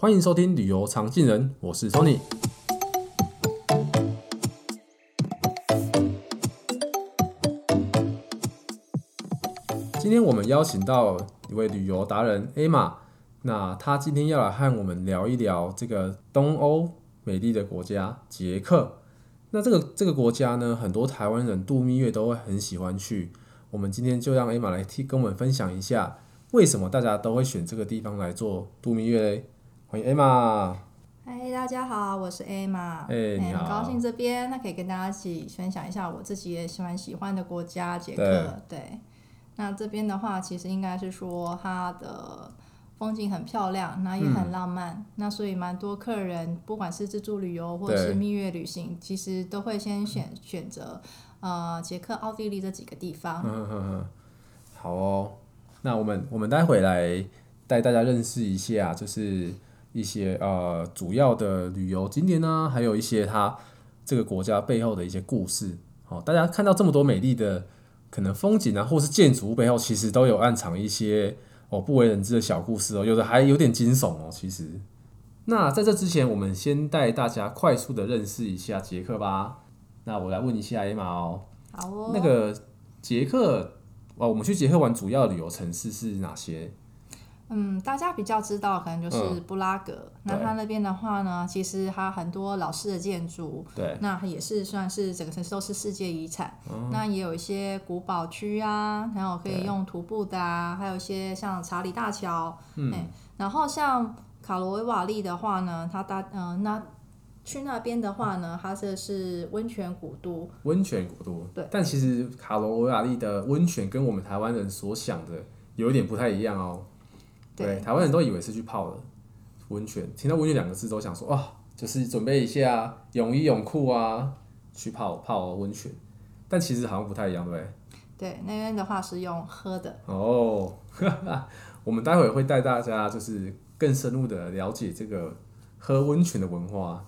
欢迎收听旅游常进人，我是 Tony。今天我们邀请到一位旅游达人 Emma，那她今天要来和我们聊一聊这个东欧美丽的国家捷克。那这个这个国家呢，很多台湾人度蜜月都会很喜欢去。我们今天就让 Emma 来替跟我们分享一下，为什么大家都会选这个地方来做度蜜月嘞？欢迎 Emma。嗨，大家好，我是 Emma。哎、欸，你好。很高兴这边，那可以跟大家一起分享一下我自己也喜欢喜欢的国家捷克。对，对。那这边的话，其实应该是说它的。风景很漂亮，那也很浪漫，嗯、那所以蛮多客人，不管是自助旅游或者是蜜月旅行，其实都会先选选择呃捷克、奥地利这几个地方。嗯嗯嗯。好哦，那我们我们待会来带大家认识一下，就是一些呃主要的旅游景点呢，还有一些它这个国家背后的一些故事。好，大家看到这么多美丽的可能风景啊，或是建筑物背后，其实都有暗藏一些。哦，不为人知的小故事哦，有的还有点惊悚哦。其实，那在这之前，我们先带大家快速的认识一下捷克吧。那我来问一下 Emma 哦，好哦。那个捷克，哦，我们去捷克玩主要旅游城市是哪些？嗯，大家比较知道可能就是布拉格。嗯、那它那边的话呢，其实它很多老式的建筑，对，那也是算是整个城市都是世界遗产。嗯、那也有一些古堡区啊，然后可以用徒步的啊，还有一些像查理大桥。嗯、欸。然后像卡罗维瓦利的话呢，它大嗯、呃，那去那边的话呢，它这是温泉古都。温泉古都。对。但其实卡罗维瓦利的温泉跟我们台湾人所想的有一点不太一样哦。对，台湾人都以为是去泡的温泉，听到温泉两个字都想说，哦，就是准备一下泳衣泳裤啊，去泡泡温泉。但其实好像不太一样，对不对？对，那边的话是用喝的。哦，我们待会会带大家就是更深入的了解这个喝温泉的文化。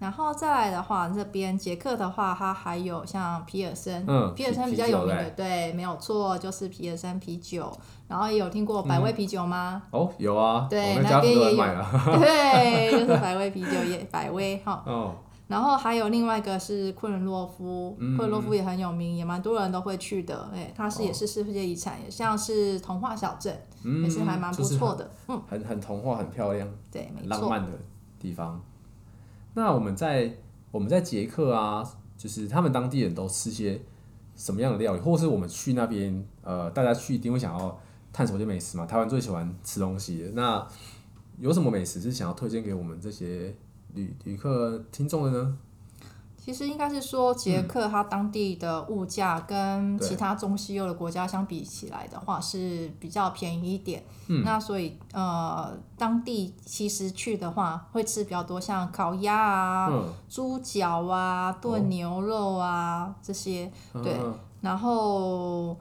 然后再来的话，这边捷克的话，它还有像皮尔森，嗯、皮尔森比较有名的，对，没有错，就是皮尔森啤酒。然后也有听过百威啤酒吗？嗯、哦，有啊，对，那边也有，对，就是百威啤酒也百威哈。哦。然后还有另外一个是昆仑洛夫，嗯、昆仑洛夫也很有名，也蛮多人都会去的。哎，它是也是世界遗产，也像是童话小镇，嗯、也是还蛮不错的。嗯，很很童话，很漂亮，对，没错，浪漫的地方。那我们在我们在捷克啊，就是他们当地人都吃些什么样的料理，或是我们去那边，呃，大家去一定会想要探索一些美食嘛。台湾最喜欢吃东西，那有什么美食是想要推荐给我们这些旅旅客听众的呢？其实应该是说，捷克它当地的物价跟其他中西欧的国家相比起来的话是比较便宜一点。嗯、那所以呃，当地其实去的话会吃比较多，像烤鸭啊、嗯、猪脚啊、炖牛肉啊、哦、这些。对，嗯、然后。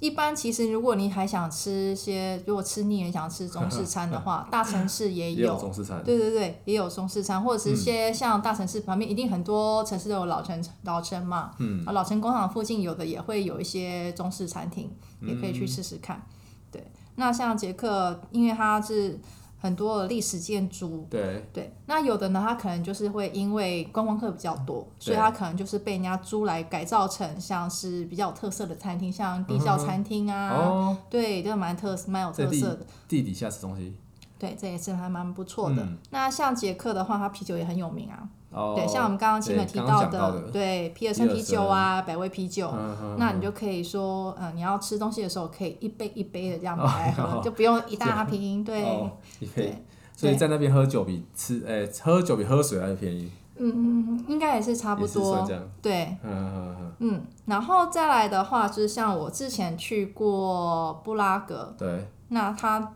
一般其实，如果你还想吃些，如果吃腻了想吃中式餐的话，大城市也有，也有中式餐。对对对，也有中式餐，或者是一些像大城市旁边，一定很多城市都有老城老城嘛。嗯。啊，老城广场附近有的也会有一些中式餐厅，也可以去试试看。嗯、对，那像捷克，因为它是。很多的历史建筑，对。对，那有的呢，它可能就是会因为观光客比较多，所以它可能就是被人家租来改造成像是比较有特色的餐厅，像地窖餐厅啊，嗯、哦，对，都蛮特蛮有特色的。地底下吃东西，对，这也是还蛮不错的。嗯、那像捷克的话，它啤酒也很有名啊。Oh, 对，像我们刚刚前面提到的，对，皮尔森啤酒啊，百威啤酒，嗯嗯、那你就可以说，嗯，你要吃东西的时候，可以一杯一杯的这样买来喝，oh, 就不用一大瓶，对，一、oh, 杯对，所以在那边喝酒比吃，诶、欸，喝酒比喝水还便宜。嗯嗯，应该也是差不多，对，嗯嗯嗯，嗯，然后再来的话，就是像我之前去过布拉格，对，那它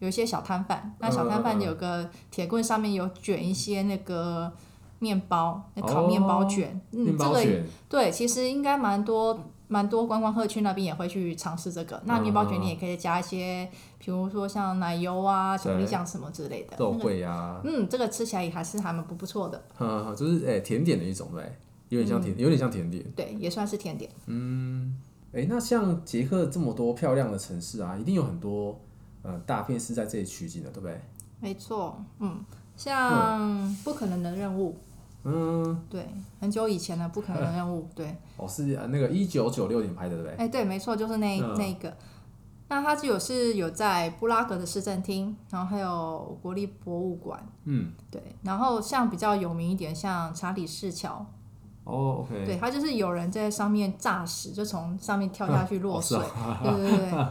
有一些小摊贩，那小摊贩有个铁棍，上面有卷一些那个。面包，烤面包卷，哦、嗯，这个对，其实应该蛮多蛮多观光客去那边也会去尝试这个。嗯、那面包卷你也可以加一些，比如说像奶油啊、巧克力酱什么之类的。豆桂啊、那个，嗯，这个吃起来也还是还蛮不不错的。嗯，就是诶、欸，甜点的一种对，有点像甜，嗯、有点像甜点。对，也算是甜点。嗯，诶、欸，那像捷克这么多漂亮的城市啊，一定有很多呃大片是在这里取景的，对不对？没错，嗯，像不可能的任务，嗯，对，很久以前的不可能的任务，对。哦，是那个一九九六年拍的，对不对？哎，对，没错，就是那、嗯、那个。那它就有是有在布拉格的市政厅，然后还有国立博物馆，嗯，对。然后像比较有名一点，像查理士桥，哦对，它就是有人在上面诈死，就从上面跳下去落 水，对对对。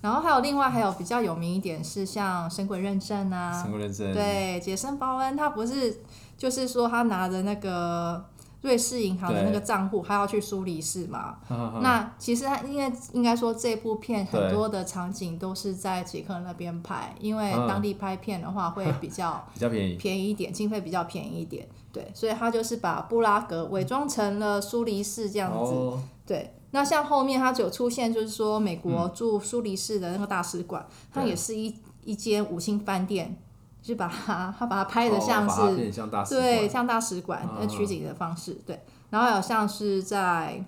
然后还有另外还有比较有名一点是像神鬼认证啊，神鬼认证，对，杰森鲍恩他不是就是说他拿着那个。瑞士银行的那个账户，他要去苏黎世嘛？那其实他应该应该说，这部片很多的场景都是在捷克那边拍，因为当地拍片的话会比较 比较便宜便宜一点，经费比较便宜一点。对，所以他就是把布拉格伪装成了苏黎世这样子。哦、对，那像后面他就有出现，就是说美国驻苏黎世的那个大使馆，嗯、它也是一一间五星饭店。就把它，他把它拍的像是，哦、像对，像大使馆那取景的方式，对。然后还有像是在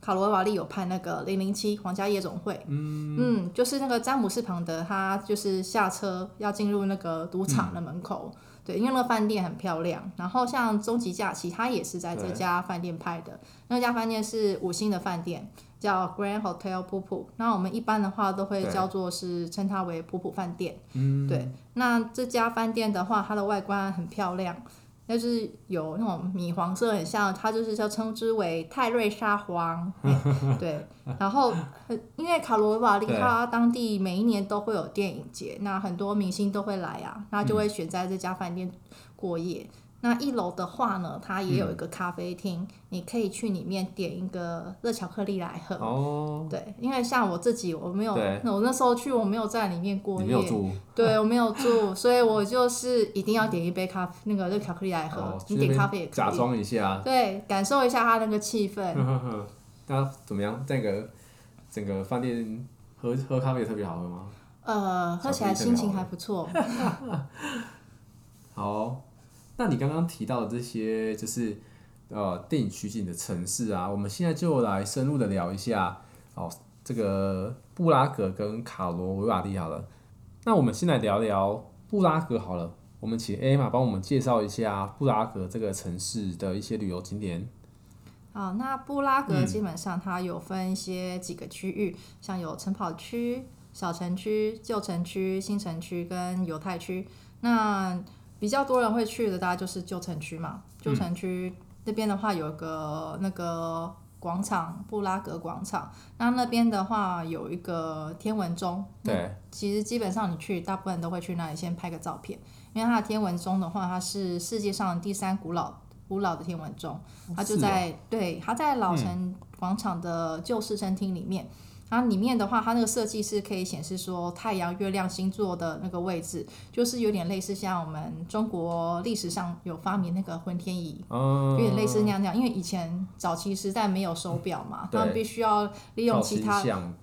卡罗瓦利有拍那个零零七皇家夜总会，嗯，嗯，就是那个詹姆斯庞德，他就是下车要进入那个赌场的门口，嗯、对，因为那个饭店很漂亮。然后像终极假期，他也是在这家饭店拍的，那家饭店是五星的饭店。叫 Grand Hotel 普普，那我们一般的话都会叫做是称它为普普饭店。嗯，对。那这家饭店的话，它的外观很漂亮，就是有那种米黄色，很像它就是叫称之为泰瑞沙黄。对。然后，因为卡罗瓦利它当地每一年都会有电影节，那很多明星都会来啊，那就会选在这家饭店过夜。嗯那一楼的话呢，它也有一个咖啡厅，嗯、你可以去里面点一个热巧克力来喝。哦。对，因为像我自己，我没有，那我那时候去，我没有在里面过夜。没有住。对，我没有住，所以我就是一定要点一杯咖啡，那个热巧克力来喝。哦、你点咖啡也可以。假装一下。对，感受一下它那个气氛。那怎么样？这个整个饭店喝喝咖啡也特别好喝吗？呃，喝起来心情还不错。好。那你刚刚提到的这些，就是呃电影取景的城市啊，我们现在就来深入的聊一下哦，这个布拉格跟卡罗维瓦蒂好了。那我们先来聊聊布拉格好了，我们请 Emma 帮我们介绍一下布拉格这个城市的一些旅游景点。好，那布拉格基本上它有分一些几个区域，嗯、像有晨跑区、小城区、旧城区、新城区跟犹太区。那比较多人会去的，大概就是旧城区嘛。旧城区那边的话，有个那个广场，布拉格广场。那那边的话，有一个天文钟。对。其实基本上你去，大部分都会去那里先拍个照片，因为它的天文钟的话，它是世界上第三古老古老的天文钟。它就在、哦、对，它在老城广场的旧市政厅里面。嗯它里面的话，它那个设计是可以显示说太阳、月亮、星座的那个位置，就是有点类似像我们中国历史上有发明那个浑天仪，嗯、有点类似那样那样。因为以前早期时代没有手表嘛，他们必须要利用其他，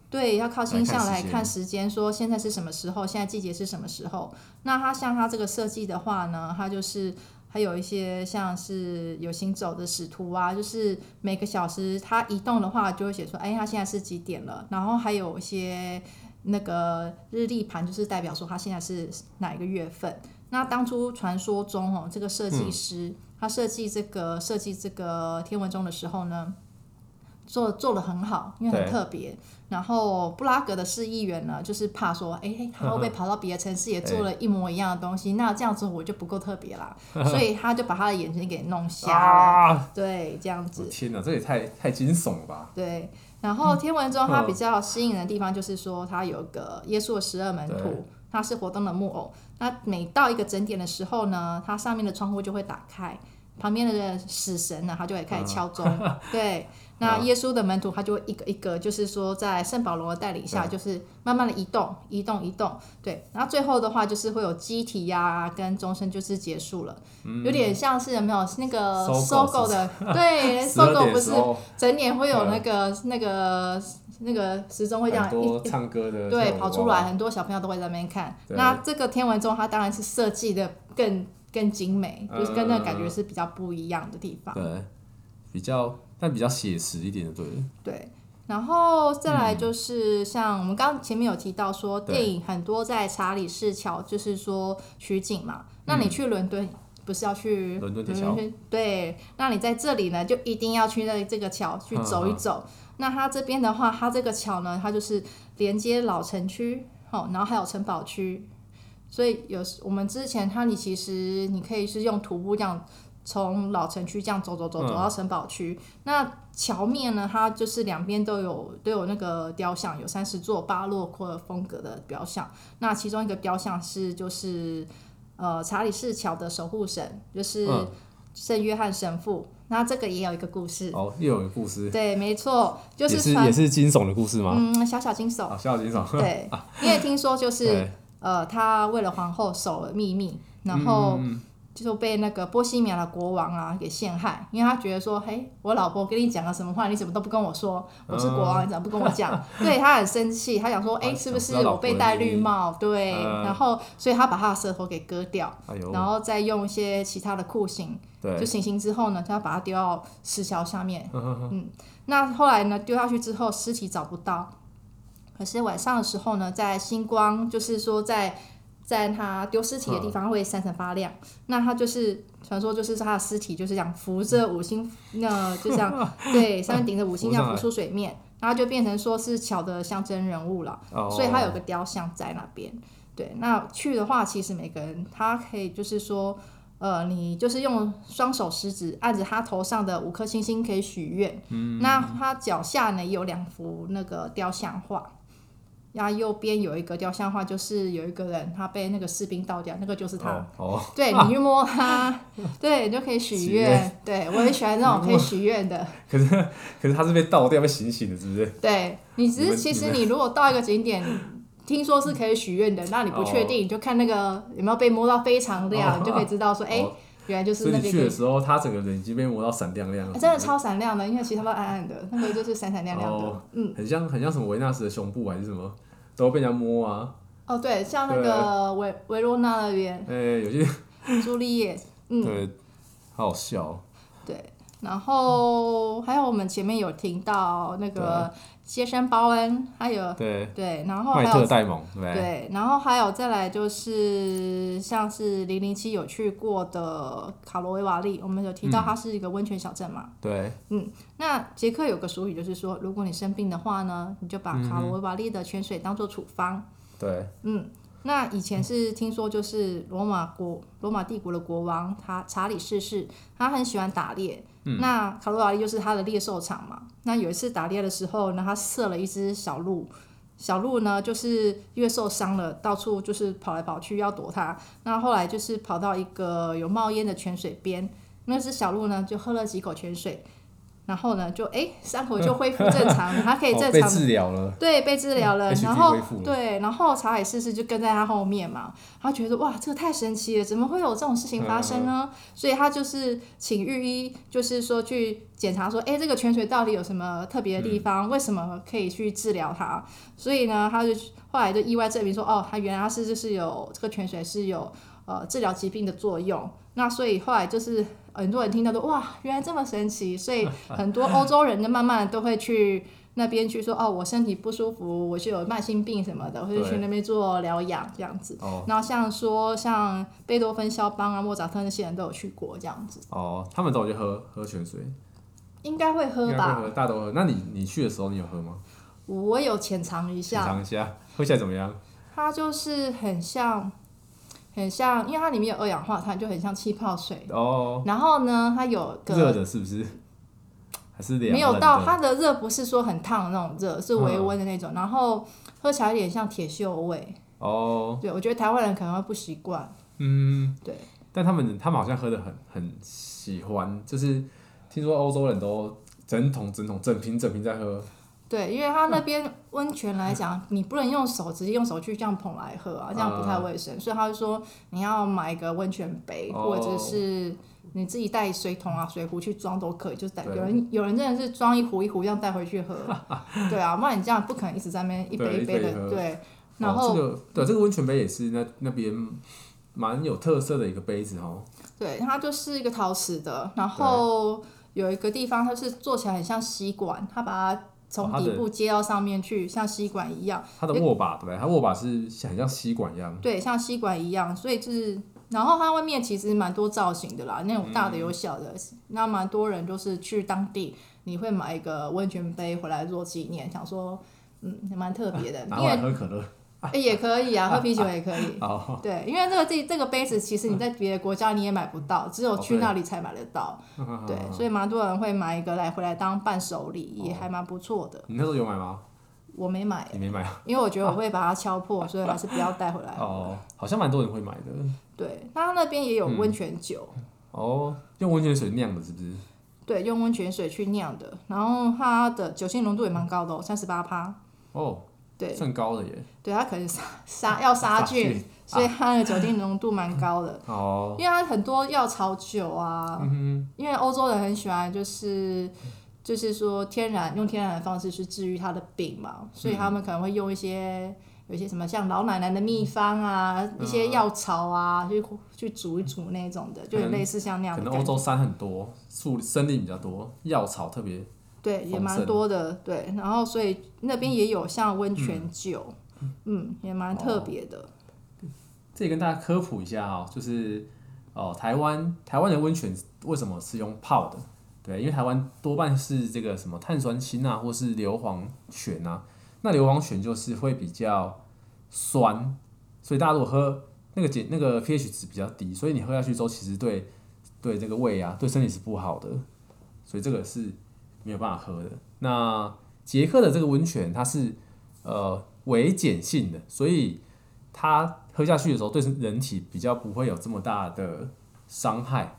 对，要靠星象来看时间，说现在是什么时候，现在季节是什么时候。那它像它这个设计的话呢，它就是。还有一些像是有行走的使徒啊，就是每个小时它移动的话，就会写出，哎，它现在是几点了。然后还有一些那个日历盘，就是代表说它现在是哪一个月份。那当初传说中哦，这个设计师他设计这个设计这个天文钟的时候呢，做做的很好，因为很特别。然后布拉格的市议员呢，就是怕说，哎，他会不会 跑到别的城市也做了一模一样的东西？那这样子我就不够特别啦，所以他就把他的眼睛给弄瞎了。啊、对，这样子。天哪，这也太太惊悚了吧？对。然后天文钟它比较吸引人的地方就是说，它有个耶稣的十二门徒，它是活动的木偶。那每到一个整点的时候呢，它上面的窗户就会打开，旁边的死神呢，他就会开始敲钟。啊、对。那耶稣的门徒他就会一个一个，就是说在圣保罗的带领下，就是慢慢的移动，移动，移动。对，然后最后的话就是会有机体呀，跟钟声就是结束了，有点像是有没有那个搜狗的？对，搜狗不是整年会有那个那个那个时钟会这样一唱歌的，对，跑出来，很多小朋友都会在那边看。那这个天文钟它当然是设计的更更精美，就是跟那个感觉是比较不一样的地方。对，比较。但比较写实一点的，对。对，然后再来就是像我们刚前面有提到说，电影很多在查理士桥，就是说取景嘛。那你去伦敦不是要去伦敦？对，那你在这里呢，就一定要去那这个桥去走一走。那它这边的话，它这个桥呢，它就是连接老城区，哦，然后还有城堡区。所以有我们之前，它你其实你可以是用徒步这样。从老城区这样走走走走到城堡区，嗯、那桥面呢？它就是两边都有都有那个雕像，有三十座巴洛克风格的雕像。那其中一个雕像是就是呃查理士桥的守护神，就是圣约翰神父。嗯、那这个也有一个故事哦，又有一个故事。对，没错，就是也是也是惊悚的故事吗？嗯，小小惊悚。哦、小小惊悚。对，因为听说就是 呃，他为了皇后守了秘密，然后。嗯就被那个波西米亚的国王啊给陷害，因为他觉得说，嘿，我老婆跟你讲了什么话，你怎么都不跟我说？我是国王，你怎么不跟我讲？对，他很生气，他想说，哎，是不是我被戴绿帽？对，然后所以他把他的舌头给割掉，然后再用一些其他的酷刑，就行刑之后呢，他要把他丢到石桥下面。嗯，那后来呢，丢下去之后尸体找不到，可是晚上的时候呢，在星光，就是说在。在他丢尸体的地方会闪闪发亮，嗯、那他就是传说，就是他的尸体就是这样浮着五星，那就这样 对，上面顶着五星这样浮出水面，然后就变成说是桥的象征人物了，哦、所以他有个雕像在那边。对，那去的话，其实每个人他可以就是说，呃，你就是用双手食指按着他头上的五颗星星可以许愿，嗯、那他脚下呢有两幅那个雕像画。然后右边有一个雕像画，就是有一个人，他被那个士兵倒掉，那个就是他。哦。哦对，你去摸他，啊、对，你就可以许愿。对，我很喜欢那种可以许愿的。可是，可是他是被倒掉、被醒醒的，是不是？对，你只是其实你如果到一个景点，听说是可以许愿的，那你不确定，你就看那个有没有被摸到非常亮，哦、你就可以知道说，哎、哦，原来就是那边。去的时候，他整个人已经被摸到闪亮亮了。真的超闪亮的，因为其他都暗暗的，那个就是闪闪亮亮的。哦、嗯。很像很像什么维纳斯的胸部还是什么？都被人家摸啊！哦，对，像那个维维罗纳那边，哎，有些朱丽叶，嗯，对，好好笑。对，然后还有我们前面有听到那个杰森·鲍恩，还有对对，然后还有麦特戴蒙，对，然后还有再来就是像是零零七有去过的卡罗维瓦利，我们有提到它是一个温泉小镇嘛？对，嗯。那捷克有个俗语，就是说，如果你生病的话呢，你就把卡罗维瓦利的泉水当做处方。对，嗯，那以前是听说，就是罗马国罗马帝国的国王他查理四世，他很喜欢打猎，那卡罗瓦利就是他的猎兽场嘛。那有一次打猎的时候呢，他射了一只小鹿，小鹿呢就是因为受伤了，到处就是跑来跑去要躲它。那后来就是跑到一个有冒烟的泉水边，那只小鹿呢就喝了几口泉水。然后呢，就哎，伤口就 恢复正常，他可以正常。被治疗了。对，被治疗了。然后对，然后查理四世就跟在他后面嘛。他觉得哇，这个太神奇了，怎么会有这种事情发生呢？所以他就是请御医，就是说去检查说，哎，这个泉水到底有什么特别的地方？为什么可以去治疗它？所以呢，他就后来就意外证明说，哦，他原来是就是有这个泉水是有呃治疗疾病的作用。那所以后来就是。很多人听到都哇，原来这么神奇，所以很多欧洲人就，慢慢都会去那边去说哦，我身体不舒服，我是有慢性病什么的，我就去那边做疗养这样子。哦。然后像说像贝多芬、肖邦啊、莫扎特那些人都有去过这样子。哦，他们都有去喝喝泉水。应该会喝吧？喝，大家都喝。那你你去的时候你有喝吗？我有浅尝一下。浅尝一下，喝起来怎么样？它就是很像。很像，因为它里面有二氧化碳，就很像气泡水。哦。然后呢，它有个热的，是不是？还是凉？没有到它的热，不是说很烫的那种热，是微温的那种。嗯、然后喝起来有点像铁锈味。哦。对，我觉得台湾人可能会不习惯。嗯。对。但他们他们好像喝的很很喜欢，就是听说欧洲人都整桶整桶整瓶整瓶在喝。对，因为它那边温泉来讲，你不能用手直接用手去这样捧来喝啊，这样不太卫生。所以他就说你要买一个温泉杯，或者是你自己带水桶啊、水壶去装都可以。就是带有人有人真的是装一壶一壶这样带回去喝，对啊，不然你这样不可能一直在那边一杯一杯的。对，然后对这个温泉杯也是那那边蛮有特色的一个杯子哦。对，它就是一个陶瓷的，然后有一个地方它是做起来很像吸管，它把它。从底部接到上面去，像吸管一样。它的握把对不对？它握把是很像吸管一样。对，像吸管一样，所以就是，然后它外面其实蛮多造型的啦，那种大的有小的，嗯、那蛮多人就是去当地，你会买一个温泉杯回来做纪念，想说，嗯，蛮特别的，拿来喝可乐。欸、也可以啊，喝啤酒也可以。啊、对，因为这个这这个杯子，其实你在别的国家你也买不到，只有去那里才买得到。对，所以蛮多人会买一个来回来当伴手礼，也还蛮不错的。你那时候有买吗？我没买。你没买？因为我觉得我会把它敲破，所以还是不要带回来。哦，好像蛮多人会买的。对，那他那边也有温泉酒、嗯。哦，用温泉水酿的，是不是？对，用温泉水去酿的，然后它的酒精浓度也蛮高的哦，三十八趴。哦。对，算高的耶。对，它可能杀杀要杀菌，菌 所以它的酒精浓度蛮高的。哦。因为它很多药草酒啊，嗯、因为欧洲人很喜欢，就是就是说天然用天然的方式去治愈他的病嘛，所以他们可能会用一些有一些什么像老奶奶的秘方啊，嗯、一些药草啊，去去煮一煮那种的，就类似像那样的。可能欧洲山很多，树森林比较多，药草特别。对，也蛮多的，对，然后所以那边也有像温泉酒，嗯，嗯，也蛮特别的。哦，这里跟大家科普一下哦，就是哦，台湾台湾的温泉为什么是用泡的？对，因为台湾多半是这个什么碳酸氢啊，或是硫磺泉啊，那硫磺泉就是会比较酸，所以大家如果喝那个碱那个 pH 值比较低，所以你喝下去之后，其实对对这个胃啊，对身体是不好的，所以这个是。没有办法喝的。那捷克的这个温泉，它是呃微碱性的，所以它喝下去的时候，对人体比较不会有这么大的伤害。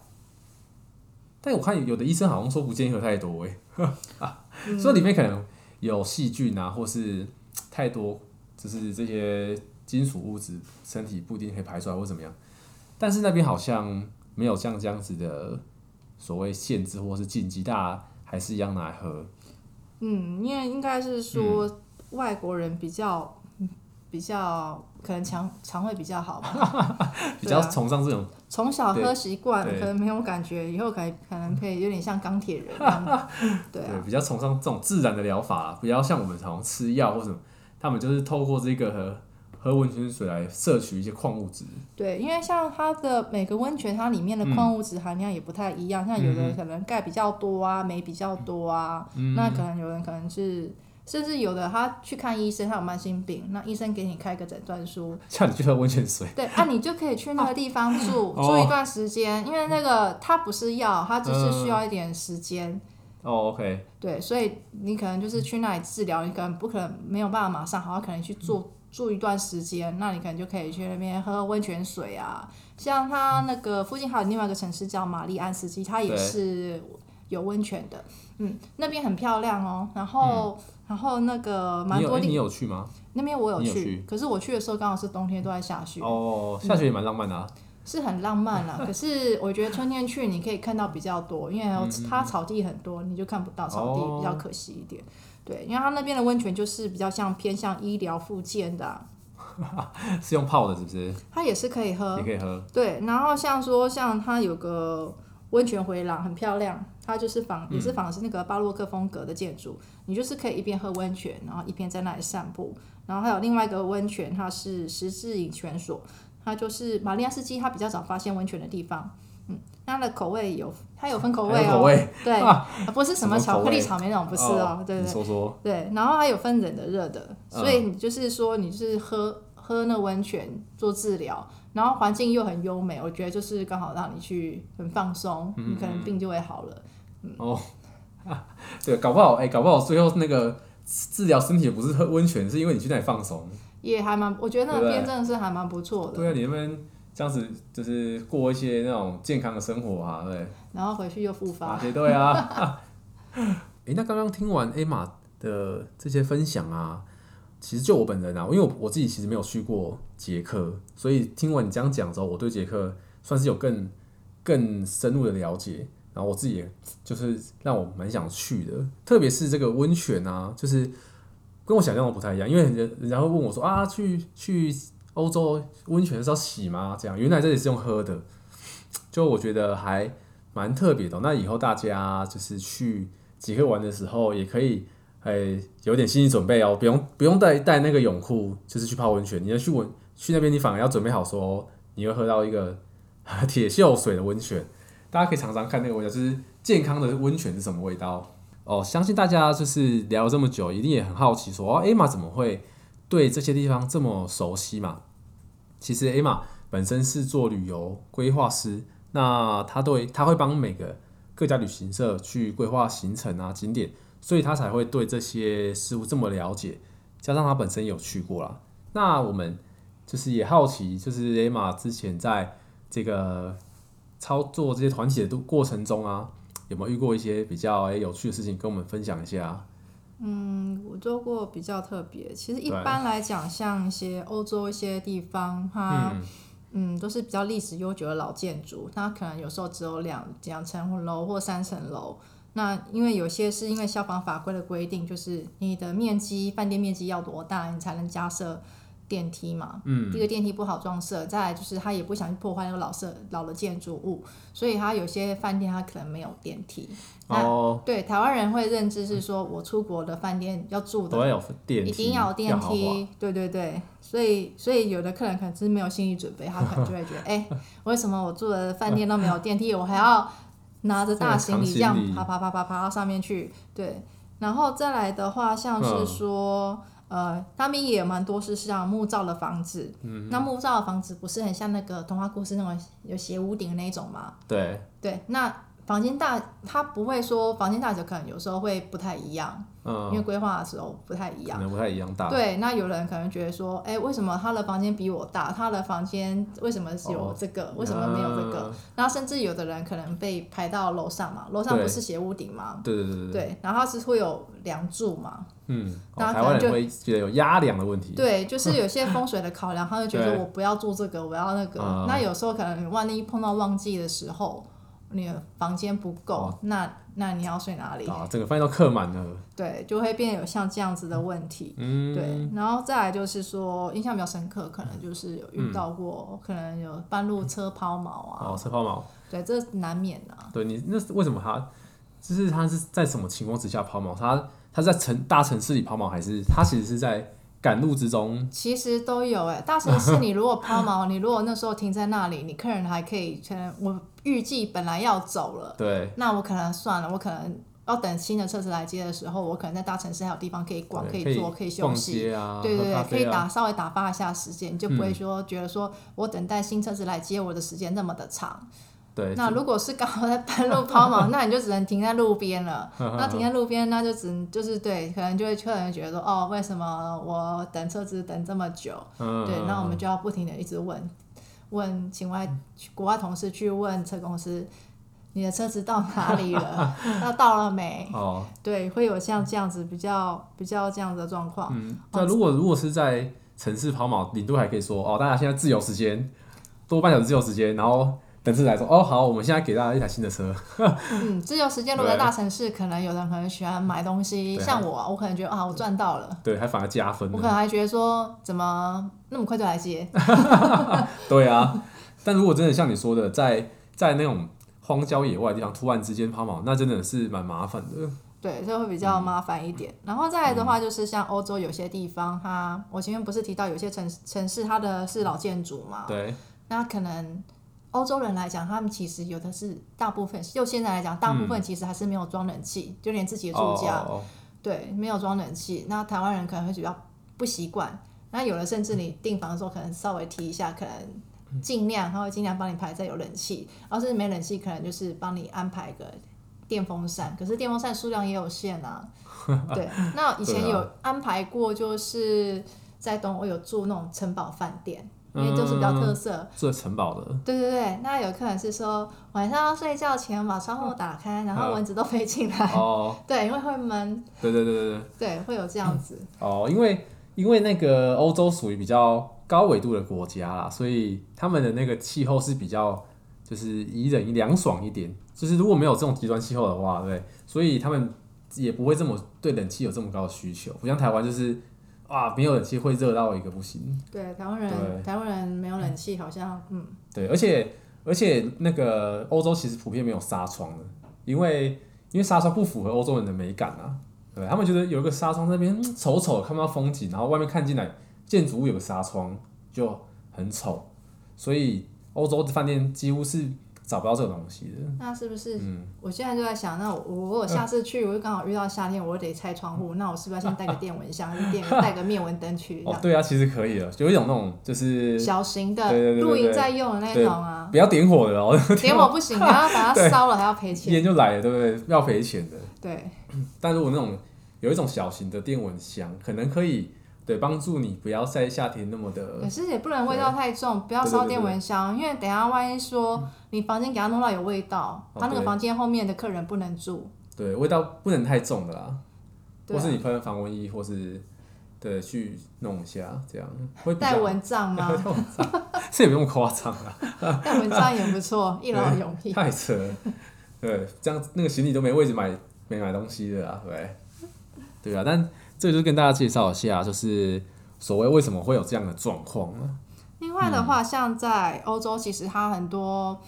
但我看有的医生好像说不建议喝太多，哎，说里面可能有细菌啊，或是太多，就是这些金属物质，身体不一定可以排出来或怎么样。但是那边好像没有像这样子的所谓限制或是禁忌，大家。还是一样拿来喝。嗯，因为应该是说外国人比较、嗯、比较可能肠肠胃比较好吧，比较崇尚这种。从小喝习惯，可能没有感觉，以后可可能可以有点像钢铁人。对啊，对，比较崇尚这种自然的疗法，不要像我们常吃药或什么，他们就是透过这个。喝温泉水来摄取一些矿物质。对，因为像它的每个温泉，它里面的矿物质含量也不太一样。嗯、像有的可能钙比较多啊，镁比较多啊。嗯、那可能有人可能是，甚至有的他去看医生，他有慢性病，那医生给你开个诊断书，叫你去喝温泉水。对，啊，你就可以去那个地方住、啊、住一段时间，哦、因为那个它不是药，它只是需要一点时间。嗯、哦，OK。对，所以你可能就是去那里治疗，你可能不可能没有办法马上好，可能去做。嗯住一段时间，那你可能就可以去那边喝温泉水啊。像它那个附近还有另外一个城市叫玛丽安斯基，它也是有温泉的。嗯，那边很漂亮哦。然后，嗯、然后那个蛮多地。你有去吗？那边我有去，有去，可是我去的时候刚好是冬天，都在下雪。哦，下雪也蛮浪漫的啊。嗯、是很浪漫啊，可是我觉得春天去你可以看到比较多，因为它草地很多，你就看不到草地，比较可惜一点。对，因为它那边的温泉就是比较像偏向医疗附件的，啊，是用泡的，是不是？它也是可以喝，也可以喝。对，然后像说像它有个温泉回廊，很漂亮，它就是仿也是仿的是那个巴洛克风格的建筑，嗯、你就是可以一边喝温泉，然后一边在那里散步。然后还有另外一个温泉，它是十字饮泉所，它就是玛利亚斯基，它比较早发现温泉的地方。嗯，它的口味有，它有分口味哦。味对，啊、不是什么巧克力草莓那种，不是哦。哦对，对对。说说。对，然后还有分冷的、热的，所以你就是说，你是喝喝那温泉做治疗，然后环境又很优美，我觉得就是刚好让你去很放松，嗯、你可能病就会好了。嗯、哦，对，搞不好，哎、欸，搞不好最后那个治疗身体不是喝温泉，是因为你去那里放松。也还蛮，我觉得那边真的是还蛮不错的。对啊，你那边。这样子就是过一些那种健康的生活啊，对。然后回去又复发。对对啊。哎、欸，那刚刚听完 Emma 的这些分享啊，其实就我本人啊，因为我我自己其实没有去过捷克，所以听完你这样讲之后，我对捷克算是有更更深入的了解。然后我自己也就是让我蛮想去的，特别是这个温泉啊，就是跟我想象的不太一样，因为人人家会问我说啊，去去。欧洲温泉是要洗吗？这样，原来这里是用喝的，就我觉得还蛮特别的。那以后大家就是去捷克玩的时候，也可以哎，有点心理准备哦，不用 不用带带那个泳裤，就是去泡温泉。你要去温去那边，你反而要准备好说，你会喝到一个 铁锈水的温泉。大家可以尝尝看那个味道，就是健康的温泉是什么味道哦。相信大家就是聊了这么久，一定也很好奇说，哦妈怎么会对这些地方这么熟悉嘛？其实 Emma 本身是做旅游规划师，那他对他会帮每个各家旅行社去规划行程啊景点。所以他才会对这些事物这么了解，加上他本身有去过啦。那我们就是也好奇，就是 Emma 之前在这个操作这些团体的过程中啊，有没有遇过一些比较有趣的事情，跟我们分享一下？嗯，我做过比较特别。其实一般来讲，像一些欧洲一些地方，它嗯，嗯都是比较历史悠久的老建筑，它可能有时候只有两两层楼或三层楼。那因为有些是因为消防法规的规定，就是你的面积饭店面积要多大，你才能加设电梯嘛。嗯。一个电梯不好装设，再来就是他也不想去破坏那个老设老的建筑物，所以他有些饭店他可能没有电梯。哦。对，台湾人会认知是说，我出国的饭店要住的一定要有电梯。对对对，所以所以有的客人可能是没有心理准备，他可能就会觉得，哎，为什么我住的饭店都没有电梯，我还要？拿着大行李这样爬爬爬爬爬到上面去，对，然后再来的话，像是说，呃，他们也有蛮多是像木造的房子，嗯，那木造的房子不是很像那个童话故事那种有斜屋顶的那种吗？对，对，那。房间大，他不会说房间大小可能有时候会不太一样，嗯，因为规划的时候不太一样，可能不太一样大。对，那有人可能觉得说，哎、欸，为什么他的房间比我大？他的房间为什么是有这个？哦、为什么没有这个？然后甚至有的人可能被排到楼上嘛，楼上不是斜屋顶吗？对对对对。对，然后他是会有梁柱嘛，嗯，然后台湾人会觉得有压梁的问题。对，就是有些风水的考量，他就觉得 我不要做这个，我要那个。嗯、那有时候可能万一碰到旺季的时候。你的房间不够，哦，那那你要睡哪里？啊，整个饭店都客满了。对，就会变有像这样子的问题。嗯，对，然后再来就是说，印象比较深刻，可能就是有遇到过，嗯、可能有半路车抛锚啊。哦，车抛锚。对，这难免的，啊。对你，那是为什么他？就是他是在什么情况之下抛锚？他他在城大城市里抛锚，还是他其实是在？赶路之中，其实都有哎。大城市你如果抛锚，你如果那时候停在那里，你客人还可以，可能我预计本来要走了，对，那我可能算了，我可能要等新的车子来接的时候，我可能在大城市还有地方可以逛，可以坐，可以休息，啊、对对对，啊、可以打稍微打发一下时间，你就不会说觉得说我等待新车子来接我的时间那么的长。对，那如果是刚好在半路抛锚，那你就只能停在路边了。那停在路边，那就只能就是对，可能就会客人觉得说，哦，为什么我等车子等这么久？对，那我们就要不停的一直问，问请外国外同事去问车公司，你的车子到哪里了？那到了没？哦，对，会有像这样子比较比较这样子的状况。嗯，那如果如果是在城市抛锚，领队还可以说，哦，大家现在自由时间多半小时自由时间，然后。等次来说哦，好，我们现在给大家一台新的车。嗯，自由时间如果在大城市，可能有人可能喜欢买东西，像我，我可能觉得啊，我赚到了。对，还反而加分。我可能还觉得说，怎么那么快就来接？对啊，但如果真的像你说的，在在那种荒郊野外的地方，突然之间抛锚，那真的是蛮麻烦的。对，这会比较麻烦一点。嗯、然后再来的话，就是像欧洲有些地方，它我前面不是提到有些城城市它的是老建筑嘛？对。那可能。欧洲人来讲，他们其实有的是大部分，就现在来讲，大部分其实还是没有装冷气，嗯、就连自己的住家，哦、对，没有装冷气。那台湾人可能会比较不习惯。那有的甚至你订房的时候，可能稍微提一下，可能尽量他会尽量帮你排在有冷气。要是没冷气，可能就是帮你安排个电风扇。可是电风扇数量也有限啊。对，那以前有安排过，就是在东欧有住那种城堡饭店。因为就是比较特色，住城堡的。对对对，那有客人是说晚上要睡觉前把窗户打开，然后蚊子都飞进来。哦。对，因为会闷。对对对对对。对，会有这样子。哦，因为因为那个欧洲属于比较高纬度的国家啦，所以他们的那个气候是比较就是宜人凉爽一点。就是如果没有这种极端气候的话，对，所以他们也不会这么对冷气有这么高的需求，不像台湾就是。哇，没有冷气会热到一个不行。对，台湾人，台湾人没有冷气，好像嗯。对，而且而且那个欧洲其实普遍没有纱窗的，因为因为纱窗不符合欧洲人的美感啊。对，他们觉得有一个纱窗那边丑丑看不到风景，然后外面看进来建筑物有个纱窗就很丑，所以欧洲的饭店几乎是。找不到这个东西的，那是不是？嗯，我现在就在想，那我我我下次去，我就刚好遇到夏天，我得拆窗户，那我是不是要先带个电蚊香，电带个灭蚊灯去？哦，对啊，其实可以的，有一种那种就是小型的露营在用的那种啊，不要点火的哦，点火不行，然后把它烧了还要赔钱，烟就来了，对不对？要赔钱的。对，但如果那种有一种小型的电蚊香，可能可以。对，帮助你不要在夏天那么的。可是也不能味道太重，不要烧电蚊香，因为等下万一说你房间给他弄到有味道，嗯、他那个房间后面的客人不能住。对，味道不能太重的啦，啊、或是你喷防蚊液，或是对去弄一下，这样会带蚊帐吗？这 也不用夸张啊，带蚊帐也不错，一劳永逸。太扯了，对，这样那个行李都没位置买，没买东西的啊，对，对啊，但。这就跟大家介绍一下，就是所谓为什么会有这样的状况呢？另外的话，嗯、像在欧洲，其实它很多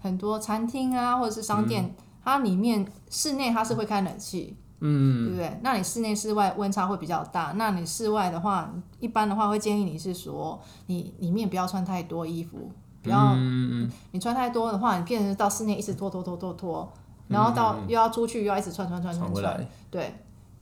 很多餐厅啊，或者是商店，嗯、它里面室内它是会开冷气，嗯，对不对？那你室内室外温差会比较大。那你室外的话，一般的话会建议你是说，你里面不要穿太多衣服，不要，嗯、你穿太多的话，你变成到室内一直脱脱脱脱脱，然后到又要出去又要一直穿穿穿穿穿，对，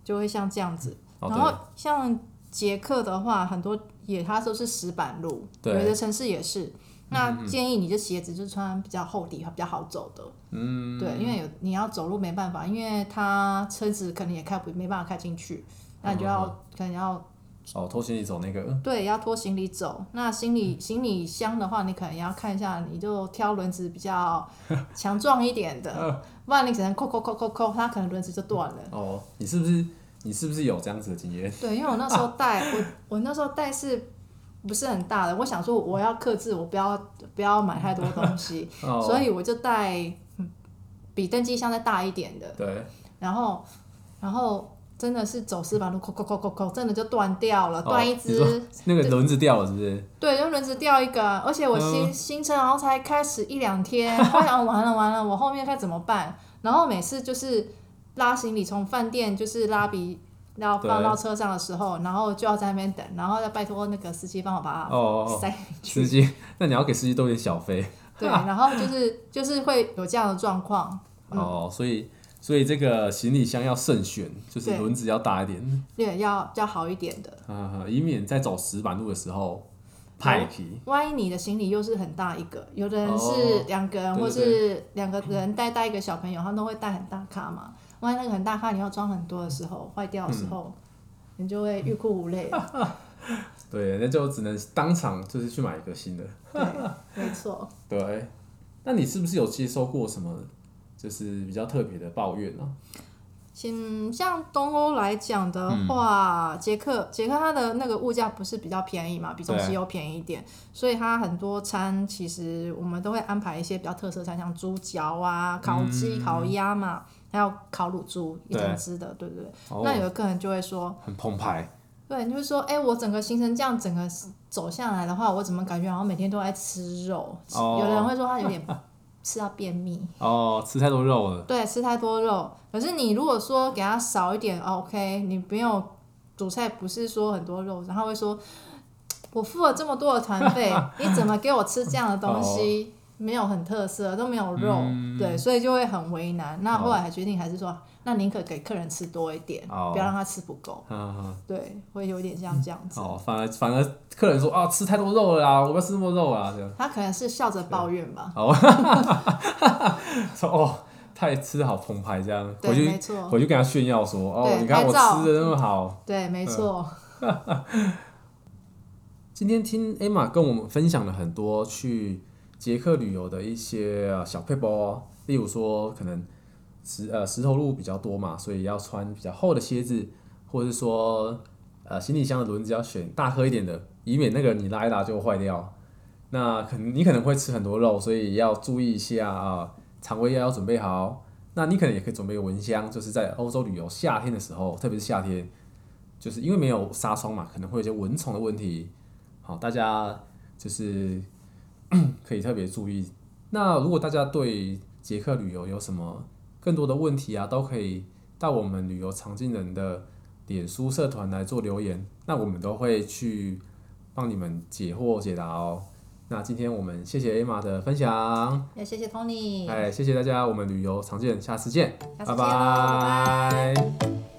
就会像这样子。然后像捷克的话，很多也它都是石板路，有的城市也是。那建议你的鞋子就穿比较厚底，比较好走的。嗯，对，因为有你要走路没办法，因为它车子可能也开不没办法开进去，那你就要可能要哦拖行李走那个。对，要拖行李走。那行李行李箱的话，你可能要看一下，你就挑轮子比较强壮一点的，不然你只能扣扣扣扣扣，它可能轮子就断了。哦，你是不是？你是不是有这样子的经验？对，因为我那时候带、啊、我我那时候带是不是很大的？我想说我要克制，我不要不要买太多东西，哦、所以我就带比登机箱再大一点的。对。然后然后真的是走石板路，扣扣扣扣扣，真的就断掉了，断、哦、一只。那个轮子掉了是不是？对，就轮子掉一个，而且我新、嗯、新车然后才开始一两天，我想完了完了，我后面该怎么办？然后每次就是。拉行李从饭店就是拉比要放到车上的时候，然后就要在那边等，然后再拜托那个司机帮我把它塞进去。司机，那你要给司机多点小费。对，然后就是就是会有这样的状况。嗯、哦，所以所以这个行李箱要慎选，就是轮子要大一点，对，要要好一点的，嗯，以免在走石板路的时候派皮。万一你的行李又是很大一个，有的人是两个人，哦、或是两个人带带一个小朋友，他都会带很大卡嘛。万一那个很大卡，你要装很多的时候，坏掉的时候，嗯、你就会欲哭无泪。对，那就只能当场就是去买一个新的。对，没错。对，那你是不是有接收过什么，就是比较特别的抱怨呢、啊？像像东欧来讲的话，捷克捷克它的那个物价不是比较便宜嘛，比中西欧便宜一点，所以它很多餐其实我们都会安排一些比较特色餐，像猪脚啊、烤鸡、嗯、烤鸭嘛。还有烤乳猪一整只的，对不对？那有的客人就会说很澎湃，对，你就会说，哎，我整个行程这样整个走下来的话，我怎么感觉好像每天都在吃肉？哦、有的人会说他有点吃到便秘哦，吃太多肉了。对，吃太多肉。可是你如果说给他少一点，OK，你不用主菜，不是说很多肉，然后会说，我付了这么多的团费，你怎么给我吃这样的东西？哦没有很特色，都没有肉，嗯、对，所以就会很为难。那后来还决定还是说，哦、那宁可给客人吃多一点，哦、不要让他吃不够。哦、对，会有点像这样子。哦，反而反而客人说啊，吃太多肉了啊，我不要吃那么多肉啊，这样。他可能是笑着抱怨吧。哦，说哦，太吃的好澎湃，这样对回去回去跟他炫耀说，哦，你看我吃的那么好。对，没错。今天听 Emma 跟我们分享了很多去。捷克旅游的一些小配包，例如说可能石呃石头路比较多嘛，所以要穿比较厚的鞋子，或者是说呃行李箱的轮子要选大颗一点的，以免那个你拉一拉就坏掉。那可能你可能会吃很多肉，所以要注意一下啊，肠胃药要准备好。那你可能也可以准备蚊香，就是在欧洲旅游夏天的时候，特别是夏天，就是因为没有纱窗嘛，可能会有些蚊虫的问题。好，大家就是。可以特别注意。那如果大家对捷克旅游有什么更多的问题啊，都可以到我们旅游常进人的脸书社团来做留言，那我们都会去帮你们解惑解答哦。那今天我们谢谢 Emma 的分享，也谢谢 Tony，哎，谢谢大家，我们旅游常见，下次见，下次见，拜拜。拜拜。